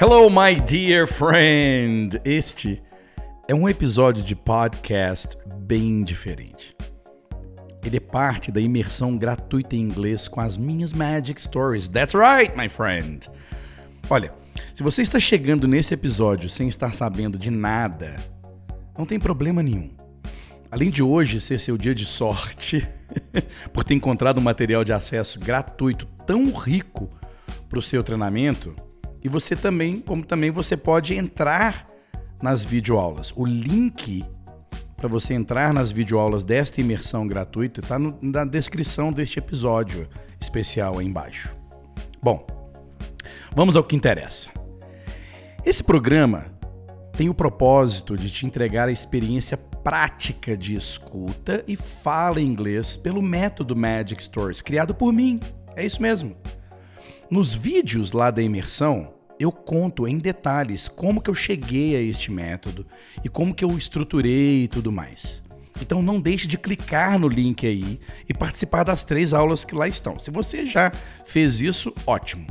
Hello, my dear friend! Este é um episódio de podcast bem diferente. Ele é parte da imersão gratuita em inglês com as minhas Magic Stories. That's right, my friend! Olha, se você está chegando nesse episódio sem estar sabendo de nada, não tem problema nenhum. Além de hoje ser seu dia de sorte, por ter encontrado um material de acesso gratuito tão rico para o seu treinamento, e você também, como também você pode entrar nas videoaulas. O link para você entrar nas videoaulas desta imersão gratuita está na descrição deste episódio especial aí embaixo. Bom, vamos ao que interessa. Esse programa tem o propósito de te entregar a experiência prática de escuta e fala inglês pelo método Magic Stories, criado por mim. É isso mesmo. Nos vídeos lá da imersão, eu conto em detalhes como que eu cheguei a este método e como que eu estruturei e tudo mais. Então não deixe de clicar no link aí e participar das três aulas que lá estão. Se você já fez isso, ótimo.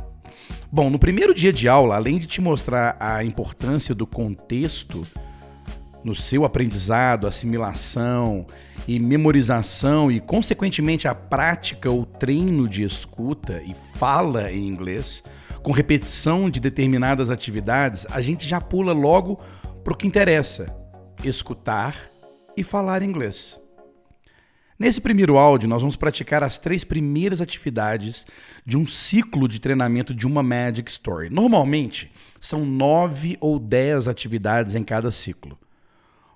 Bom, no primeiro dia de aula, além de te mostrar a importância do contexto no seu aprendizado, assimilação e memorização e, consequentemente, a prática ou treino de escuta e fala em inglês, com repetição de determinadas atividades, a gente já pula logo para o que interessa: escutar e falar inglês. Nesse primeiro áudio, nós vamos praticar as três primeiras atividades de um ciclo de treinamento de uma Magic Story. Normalmente, são nove ou dez atividades em cada ciclo.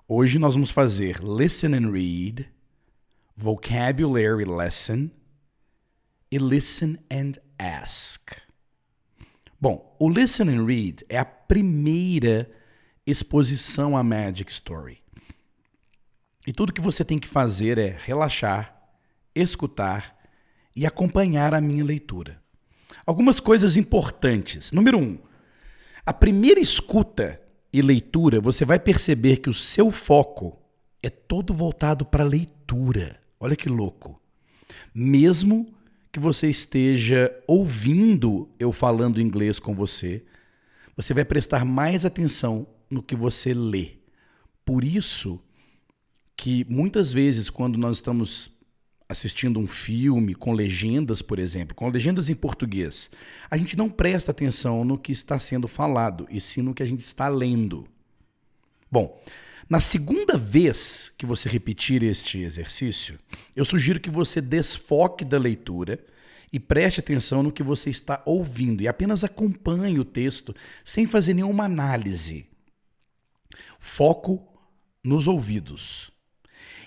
Hoje nós vamos fazer Listen and Read, Vocabulary Lesson e Listen and Ask. Bom, o Listen and Read é a primeira exposição à Magic Story. E tudo que você tem que fazer é relaxar, escutar e acompanhar a minha leitura. Algumas coisas importantes. Número um, a primeira escuta e leitura, você vai perceber que o seu foco é todo voltado para a leitura. Olha que louco. Mesmo que você esteja ouvindo eu falando inglês com você, você vai prestar mais atenção no que você lê. Por isso que muitas vezes quando nós estamos assistindo um filme com legendas, por exemplo, com legendas em português, a gente não presta atenção no que está sendo falado, e sim no que a gente está lendo. Bom, na segunda vez que você repetir este exercício, eu sugiro que você desfoque da leitura e preste atenção no que você está ouvindo e apenas acompanhe o texto sem fazer nenhuma análise. Foco nos ouvidos.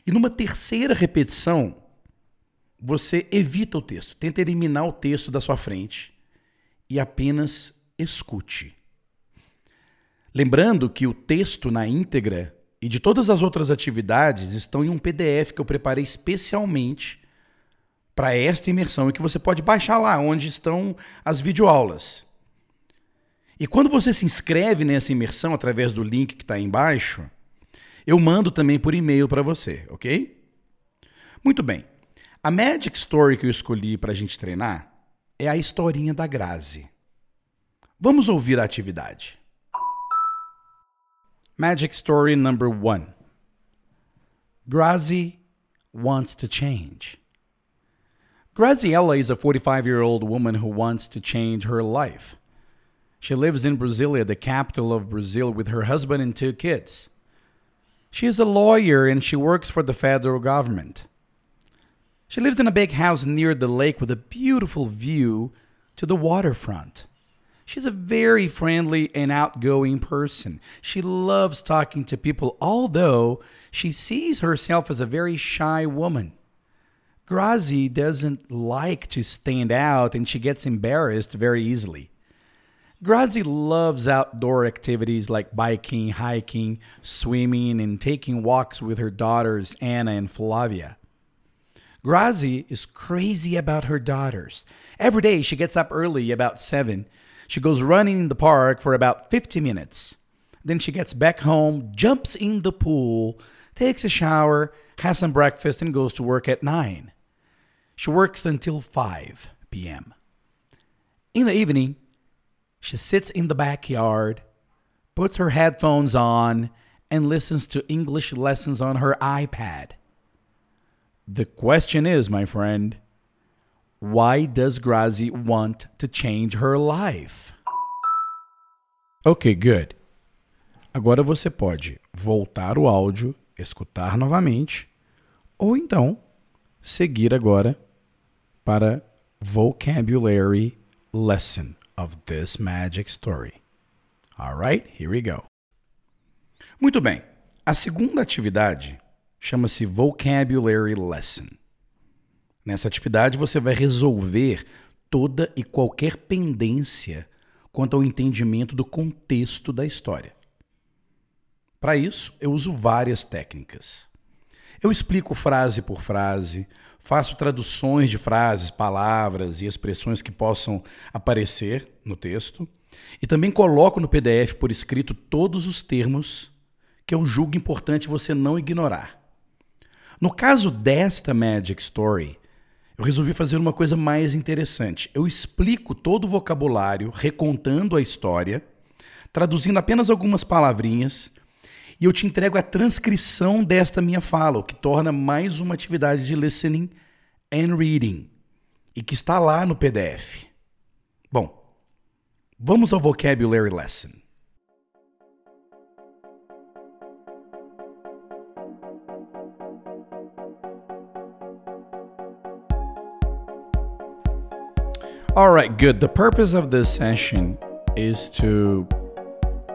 E numa terceira repetição, você evita o texto, tenta eliminar o texto da sua frente e apenas escute. Lembrando que o texto na íntegra e de todas as outras atividades estão em um PDF que eu preparei especialmente para esta imersão e que você pode baixar lá, onde estão as videoaulas. E quando você se inscreve nessa imersão através do link que está aí embaixo, eu mando também por e-mail para você, ok? Muito bem. A Magic Story que eu escolhi para a gente treinar é a historinha da Grazi. Vamos ouvir a atividade. Magic Story number one. Grazi wants to change. Graziella is a 45 year old woman who wants to change her life. She lives in Brasilia, the capital of Brazil, with her husband and two kids. She is a lawyer and she works for the federal government. She lives in a big house near the lake with a beautiful view to the waterfront. She's a very friendly and outgoing person. She loves talking to people, although she sees herself as a very shy woman. Grazi doesn't like to stand out and she gets embarrassed very easily. Grazi loves outdoor activities like biking, hiking, swimming, and taking walks with her daughters Anna and Flavia. Grazi is crazy about her daughters. Every day she gets up early, about 7. She goes running in the park for about 50 minutes. Then she gets back home, jumps in the pool, takes a shower, has some breakfast, and goes to work at 9. She works until 5 p.m. In the evening, She sits in the backyard, puts her headphones on, and listens to English lessons on her iPad. The question is, my friend, why does Grazi want to change her life? Ok, good. Agora você pode voltar o áudio, escutar novamente, ou então seguir agora para vocabulary lesson of this magic story. All right, here we go. Muito bem. A segunda atividade chama-se vocabulary lesson. Nessa atividade você vai resolver toda e qualquer pendência quanto ao entendimento do contexto da história. Para isso, eu uso várias técnicas. Eu explico frase por frase, faço traduções de frases, palavras e expressões que possam aparecer no texto, e também coloco no PDF por escrito todos os termos que eu julgo importante você não ignorar. No caso desta Magic Story, eu resolvi fazer uma coisa mais interessante. Eu explico todo o vocabulário, recontando a história, traduzindo apenas algumas palavrinhas, e eu te entrego a transcrição desta minha fala, o que torna mais uma atividade de listening and reading, e que está lá no PDF. Bom, vamos ao vocabulary lesson. All right, good. The purpose of this session is to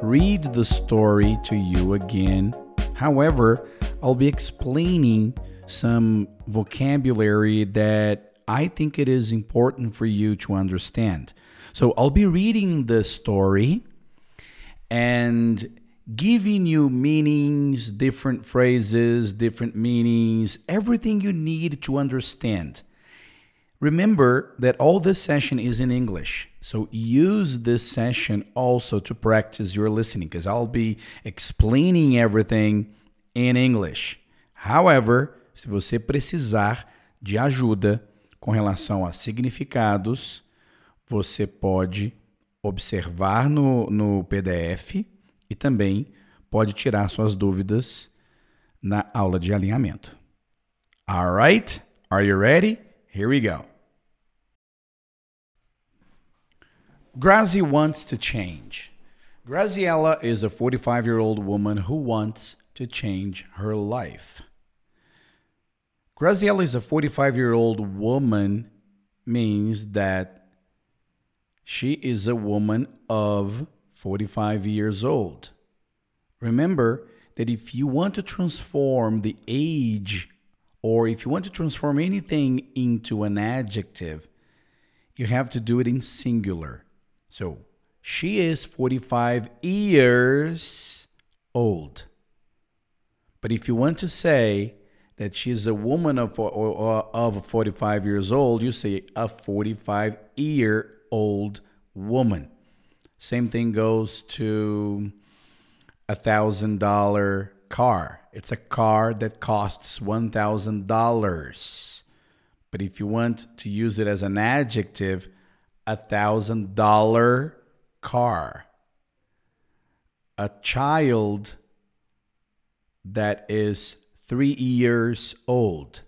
read the story to you again. However, I'll be explaining some vocabulary that I think it is important for you to understand. So I'll be reading the story and giving you meanings, different phrases, different meanings, everything you need to understand. Remember that all this session is in English. So use this session also to practice your listening because I'll be explaining everything in English. However, se você precisar de ajuda com relação a significados, você pode observar no, no PDF e também pode tirar suas dúvidas na aula de alinhamento. Alright? Are you ready? Here we go. Grazi wants to change. Graziella is a 45 year old woman who wants to change her life. Graziella is a 45 year old woman means that she is a woman of 45 years old. Remember that if you want to transform the age or if you want to transform anything into an adjective, you have to do it in singular. So she is 45 years old. But if you want to say that she's a woman of, of 45 years old, you say a 45 year old woman. Same thing goes to a thousand dollar car. It's a car that costs one thousand dollars. But if you want to use it as an adjective, a thousand dollar car. A child that is three years old,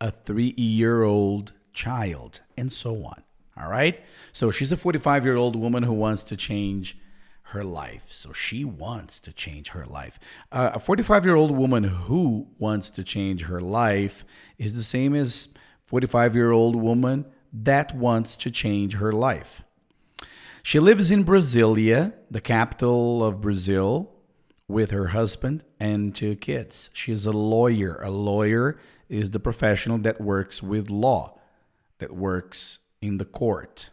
a three year old child, and so on. All right. So she's a 45 year old woman who wants to change her life. So she wants to change her life. Uh, a 45 year old woman who wants to change her life is the same as 45 year old woman that wants to change her life. She lives in Brasilia, the capital of Brazil, with her husband and two kids. She is a lawyer. A lawyer is the professional that works with law, that works in the court.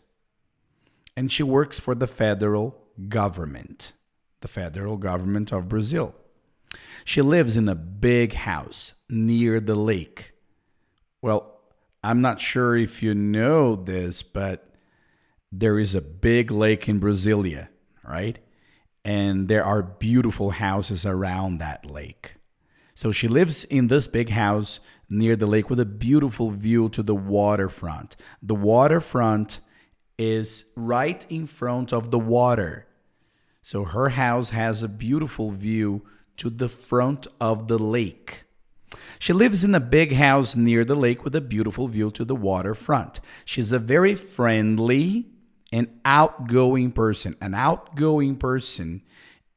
And she works for the federal government, the federal government of Brazil. She lives in a big house near the lake. Well, I'm not sure if you know this, but there is a big lake in Brasilia, right? And there are beautiful houses around that lake. So she lives in this big house near the lake with a beautiful view to the waterfront. The waterfront is right in front of the water. So her house has a beautiful view to the front of the lake. She lives in a big house near the lake with a beautiful view to the waterfront. She's a very friendly and outgoing person. An outgoing person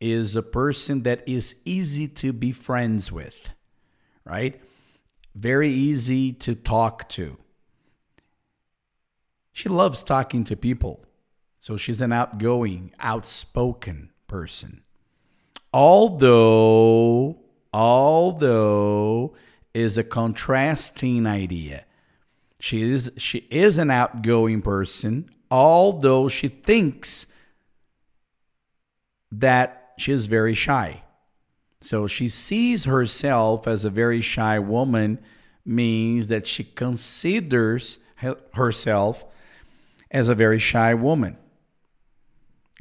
is a person that is easy to be friends with, right? Very easy to talk to. She loves talking to people. So she's an outgoing, outspoken person. Although, although is a contrasting idea. She is she is an outgoing person, although she thinks that she is very shy. So she sees herself as a very shy woman, means that she considers herself as a very shy woman.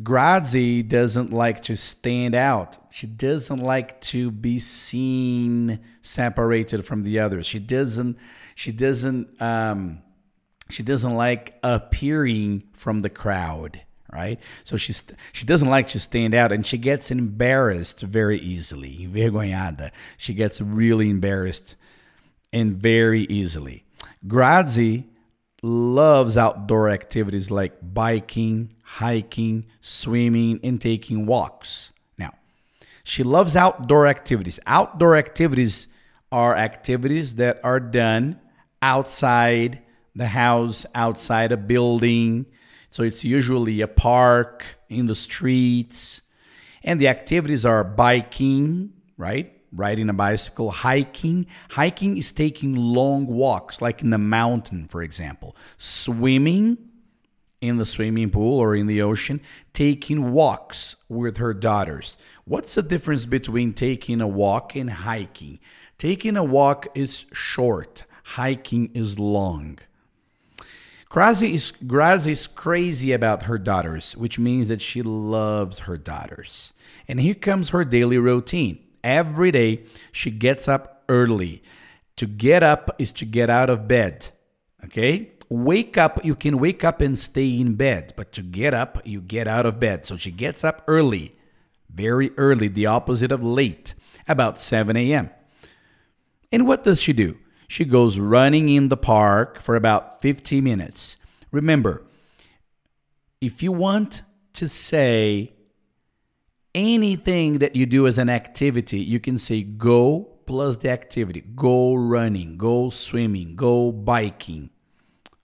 Grazi doesn't like to stand out. She doesn't like to be seen separated from the others. She doesn't. She doesn't. Um, she doesn't like appearing from the crowd, right? So she's she doesn't like to stand out, and she gets embarrassed very easily. Envergonhada. She gets really embarrassed and very easily. Grazi loves outdoor activities like biking, hiking, swimming, and taking walks. Now, she loves outdoor activities. Outdoor activities are activities that are done outside the house, outside a building. So it's usually a park, in the streets. And the activities are biking, right? Riding a bicycle, hiking. Hiking is taking long walks, like in the mountain, for example. Swimming in the swimming pool or in the ocean, taking walks with her daughters. What's the difference between taking a walk and hiking? Taking a walk is short, hiking is long. Grazi is, Grazi is crazy about her daughters, which means that she loves her daughters. And here comes her daily routine. Every day, she gets up early. To get up is to get out of bed. Okay? wake up, you can wake up and stay in bed, but to get up, you get out of bed. So she gets up early, very early, the opposite of late, about 7 a.m. And what does she do? She goes running in the park for about 50 minutes. Remember, if you want to say anything that you do as an activity, you can say go plus the activity. Go running, go swimming, go biking.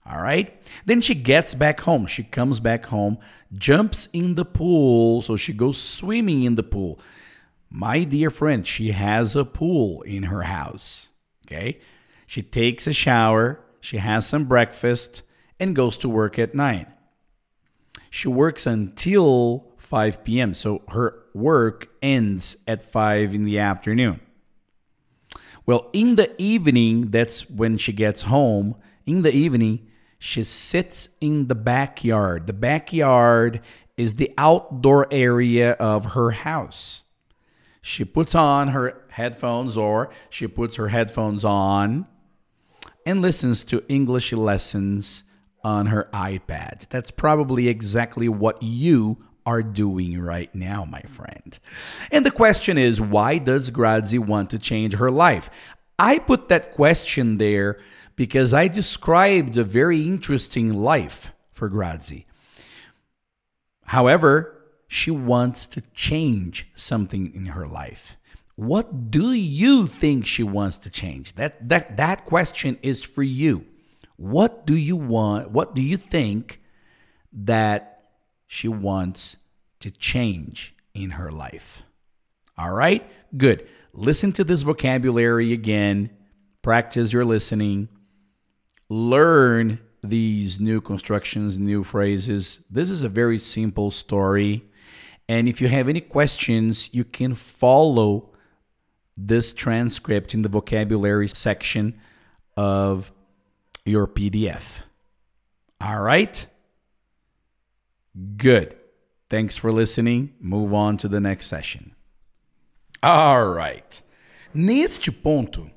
All right. Then she gets back home. She comes back home, jumps in the pool. So she goes swimming in the pool. My dear friend, she has a pool in her house. Okay. She takes a shower, she has some breakfast, and goes to work at night. She works until 5 p.m. So her work ends at 5 in the afternoon. Well, in the evening, that's when she gets home. In the evening, she sits in the backyard. The backyard is the outdoor area of her house. She puts on her headphones or she puts her headphones on and listens to English lessons on her iPad. That's probably exactly what you are doing right now, my friend. And the question is why does Grazi want to change her life? I put that question there because I described a very interesting life for Grazi. However, she wants to change something in her life. What do you think she wants to change? That that that question is for you. What do you want? What do you think that she wants to change in her life? All right? Good. Listen to this vocabulary again. Practice your listening learn these new constructions, new phrases. This is a very simple story. And if you have any questions, you can follow this transcript in the vocabulary section of your PDF. All right? Good. Thanks for listening. Move on to the next session. All right. Neste ponto,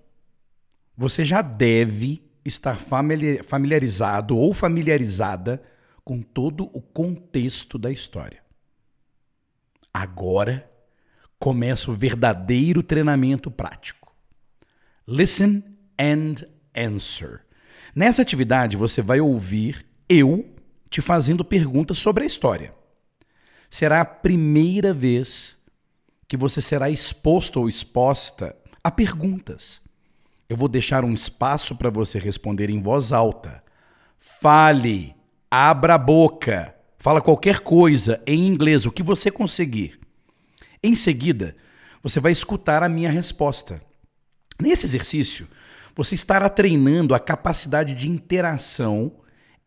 você já deve estar familiarizado ou familiarizada com todo o contexto da história. Agora começa o verdadeiro treinamento prático. Listen and answer. Nessa atividade você vai ouvir eu te fazendo perguntas sobre a história. Será a primeira vez que você será exposto ou exposta a perguntas. Eu vou deixar um espaço para você responder em voz alta. Fale, abra a boca, fala qualquer coisa em inglês, o que você conseguir. Em seguida, você vai escutar a minha resposta. Nesse exercício, você estará treinando a capacidade de interação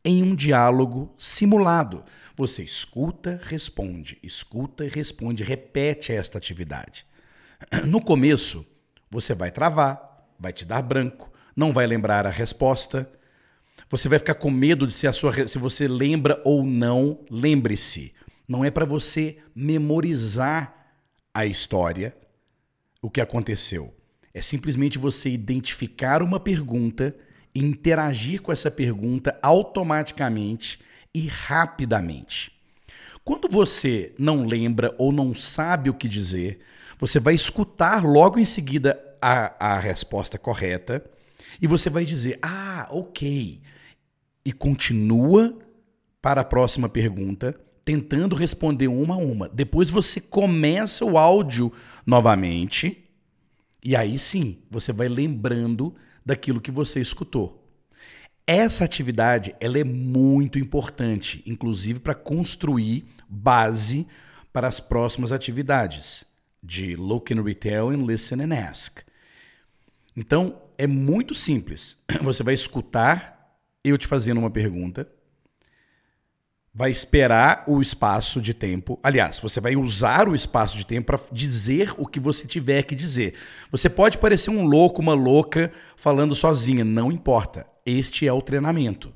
em um diálogo simulado. Você escuta, responde, escuta e responde, repete esta atividade. No começo, você vai travar, vai te dar branco, não vai lembrar a resposta. Você vai ficar com medo de se a sua se você lembra ou não. Lembre-se, não é para você memorizar a história, o que aconteceu. É simplesmente você identificar uma pergunta interagir com essa pergunta automaticamente e rapidamente. Quando você não lembra ou não sabe o que dizer, você vai escutar logo em seguida a, a resposta correta e você vai dizer: Ah, ok. E continua para a próxima pergunta, tentando responder uma a uma. Depois você começa o áudio novamente e aí sim você vai lembrando daquilo que você escutou. Essa atividade ela é muito importante, inclusive para construir base para as próximas atividades de Look and Retail and Listen and Ask. Então, é muito simples. Você vai escutar eu te fazendo uma pergunta, vai esperar o espaço de tempo. Aliás, você vai usar o espaço de tempo para dizer o que você tiver que dizer. Você pode parecer um louco, uma louca falando sozinha, não importa. Este é o treinamento.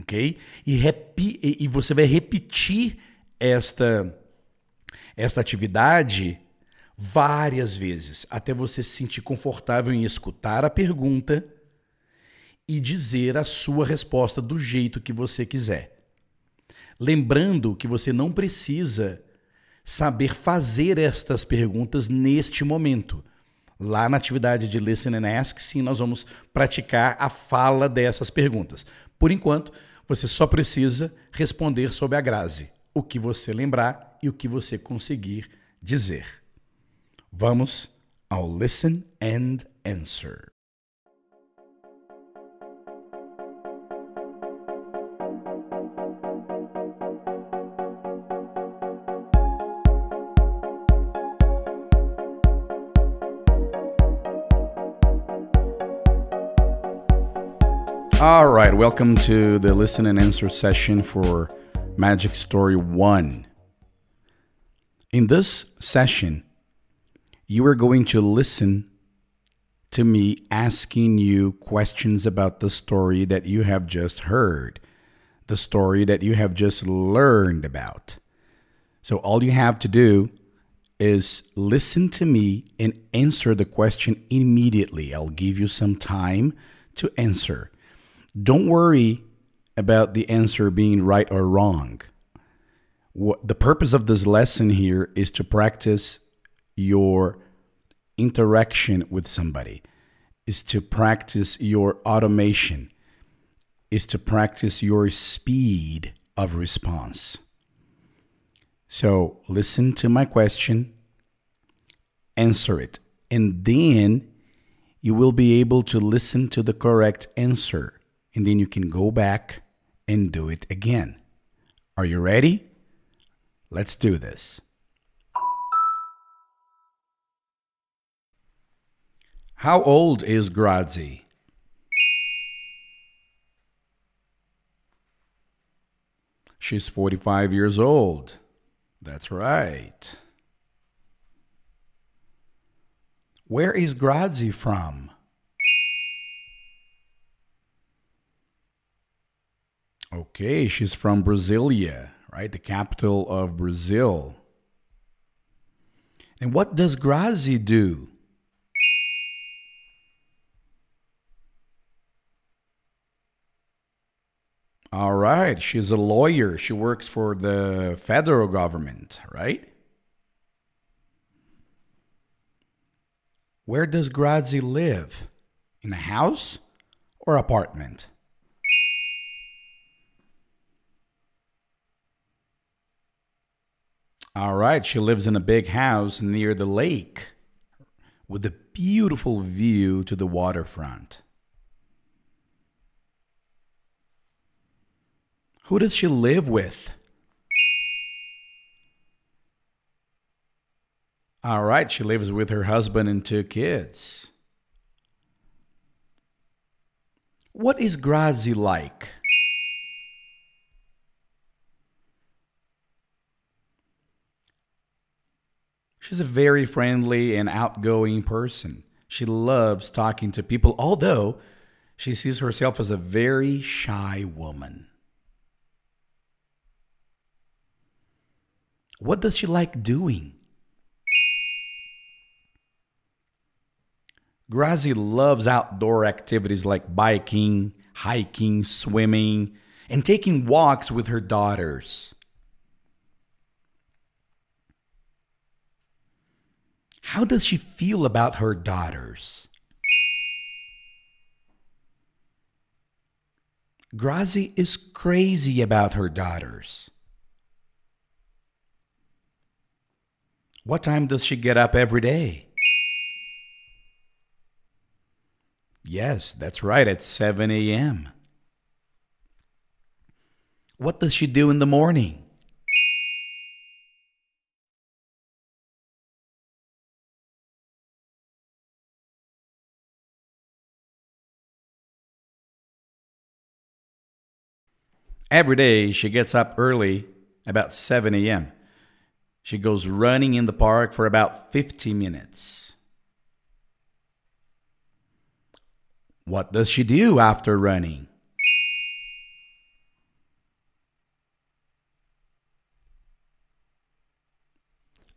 OK? E, e você vai repetir esta esta atividade várias vezes, até você se sentir confortável em escutar a pergunta e dizer a sua resposta do jeito que você quiser. Lembrando que você não precisa saber fazer estas perguntas neste momento. Lá na atividade de Listen and Ask, sim, nós vamos praticar a fala dessas perguntas. Por enquanto, você só precisa responder sob a grase, o que você lembrar e o que você conseguir dizer. Vamos ao Listen and Answer. All right, welcome to the listen and answer session for Magic Story 1. In this session, you are going to listen to me asking you questions about the story that you have just heard, the story that you have just learned about. So, all you have to do is listen to me and answer the question immediately. I'll give you some time to answer. Don't worry about the answer being right or wrong. What, the purpose of this lesson here is to practice your interaction with somebody, is to practice your automation, is to practice your speed of response. So listen to my question, answer it, and then you will be able to listen to the correct answer, and then you can go back and do it again. Are you ready? Let's do this. How old is Grazi? She's 45 years old. That's right. Where is Grazi from? Okay, she's from Brasilia, right? The capital of Brazil. And what does Grazi do? All right. She's a lawyer. She works for the federal government, right? Where does Grazi live? In a house or apartment? All right, she lives in a big house near the lake with a beautiful view to the waterfront. Who does she live with? All right, she lives with her husband and two kids. What is Grazi like? She's a very friendly and outgoing person. She loves talking to people, although she sees herself as a very shy woman. What does she like doing? Grazi loves outdoor activities like biking, hiking, swimming, and taking walks with her daughters. How does she feel about her daughters? Grazi is crazy about her daughters. What time does she get up every day? Yes, that's right, at 7 a.m. What does she do in the morning? Every day she gets up early, about 7 a.m. She goes running in the park for about 50 minutes. What does she do after running?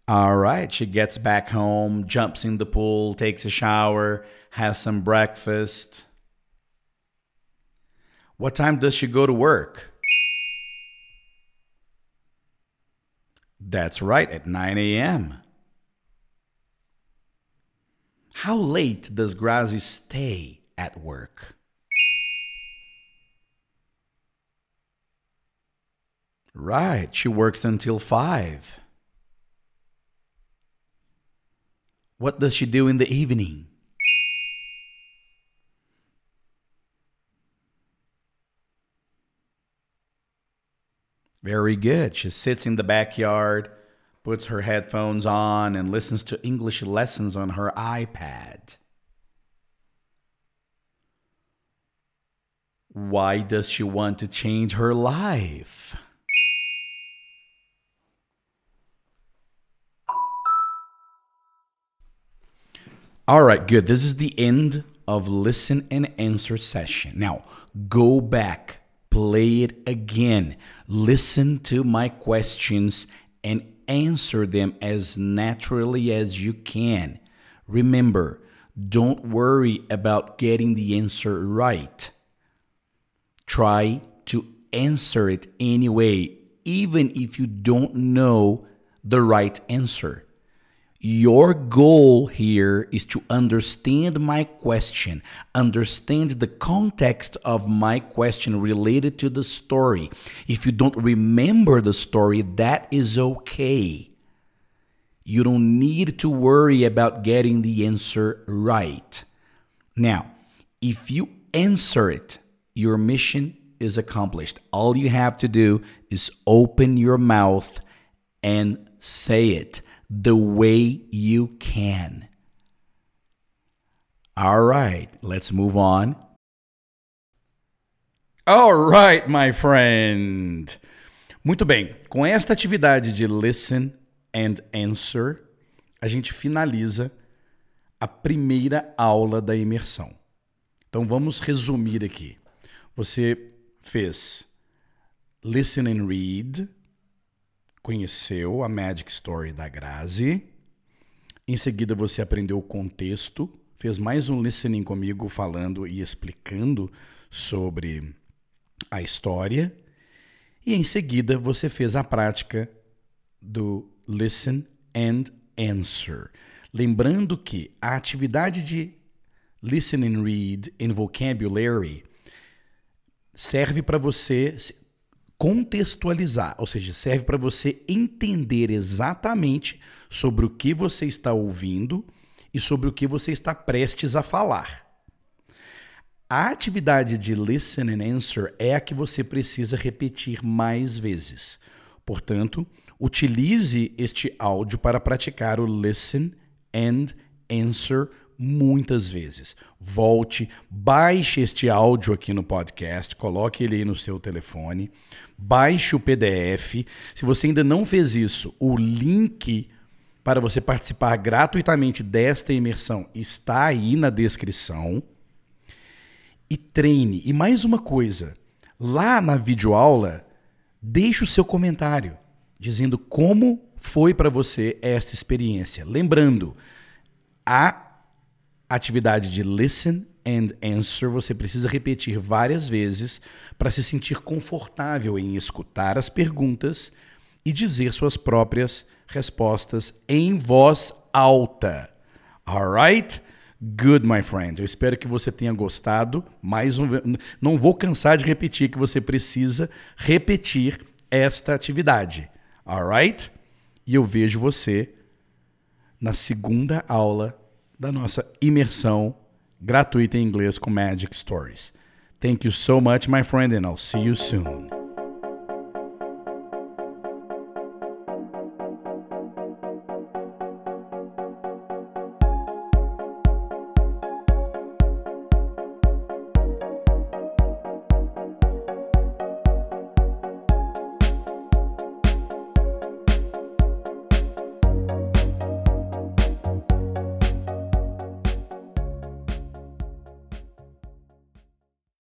All right, she gets back home, jumps in the pool, takes a shower, has some breakfast. What time does she go to work? That's right, at 9 a.m. How late does Grazi stay at work? Right, she works until 5. What does she do in the evening? Very good. She sits in the backyard, puts her headphones on, and listens to English lessons on her iPad. Why does she want to change her life? All right, good. This is the end of listen and answer session. Now, go back play it again. Listen to my questions and answer them as naturally as you can. Remember, don't worry about getting the answer right. Try to answer it anyway, even if you don't know the right answer. Your goal here is to understand my question, understand the context of my question related to the story. If you don't remember the story, that is okay. You don't need to worry about getting the answer right. Now, if you answer it, your mission is accomplished. All you have to do is open your mouth and say it the way you can. All right, let's move on. All right, my friend. Muito bem, com esta atividade de listen and answer, a gente finaliza a primeira aula da imersão. Então vamos resumir aqui. Você fez listen and read, conheceu a Magic Story da Grazi. Em seguida, você aprendeu o contexto, fez mais um listening comigo falando e explicando sobre a história e em seguida você fez a prática do listen and answer. Lembrando que a atividade de listen and read in vocabulary serve para você contextualizar, ou seja, serve para você entender exatamente sobre o que você está ouvindo e sobre o que você está prestes a falar. A atividade de listen and answer é a que você precisa repetir mais vezes. Portanto, utilize este áudio para praticar o listen and answer muitas vezes. Volte, baixe este áudio aqui no podcast, coloque ele aí no seu telefone, baixe o PDF. Se você ainda não fez isso, o link para você participar gratuitamente desta imersão está aí na descrição e treine. E mais uma coisa, lá na videoaula, deixe o seu comentário dizendo como foi para você esta experiência. Lembrando, a atividade de listen and answer você precisa repetir várias vezes para se sentir confortável em escutar as perguntas e dizer suas próprias respostas em voz alta. Alright? Good, my friend. Eu espero que você tenha gostado. Mais um, não vou cansar de repetir que você precisa repetir esta atividade. Alright? E eu vejo você na segunda aula da nossa imersão gratuita em inglês com Magic Stories. Thank you so much, my friend, and I'll see you soon.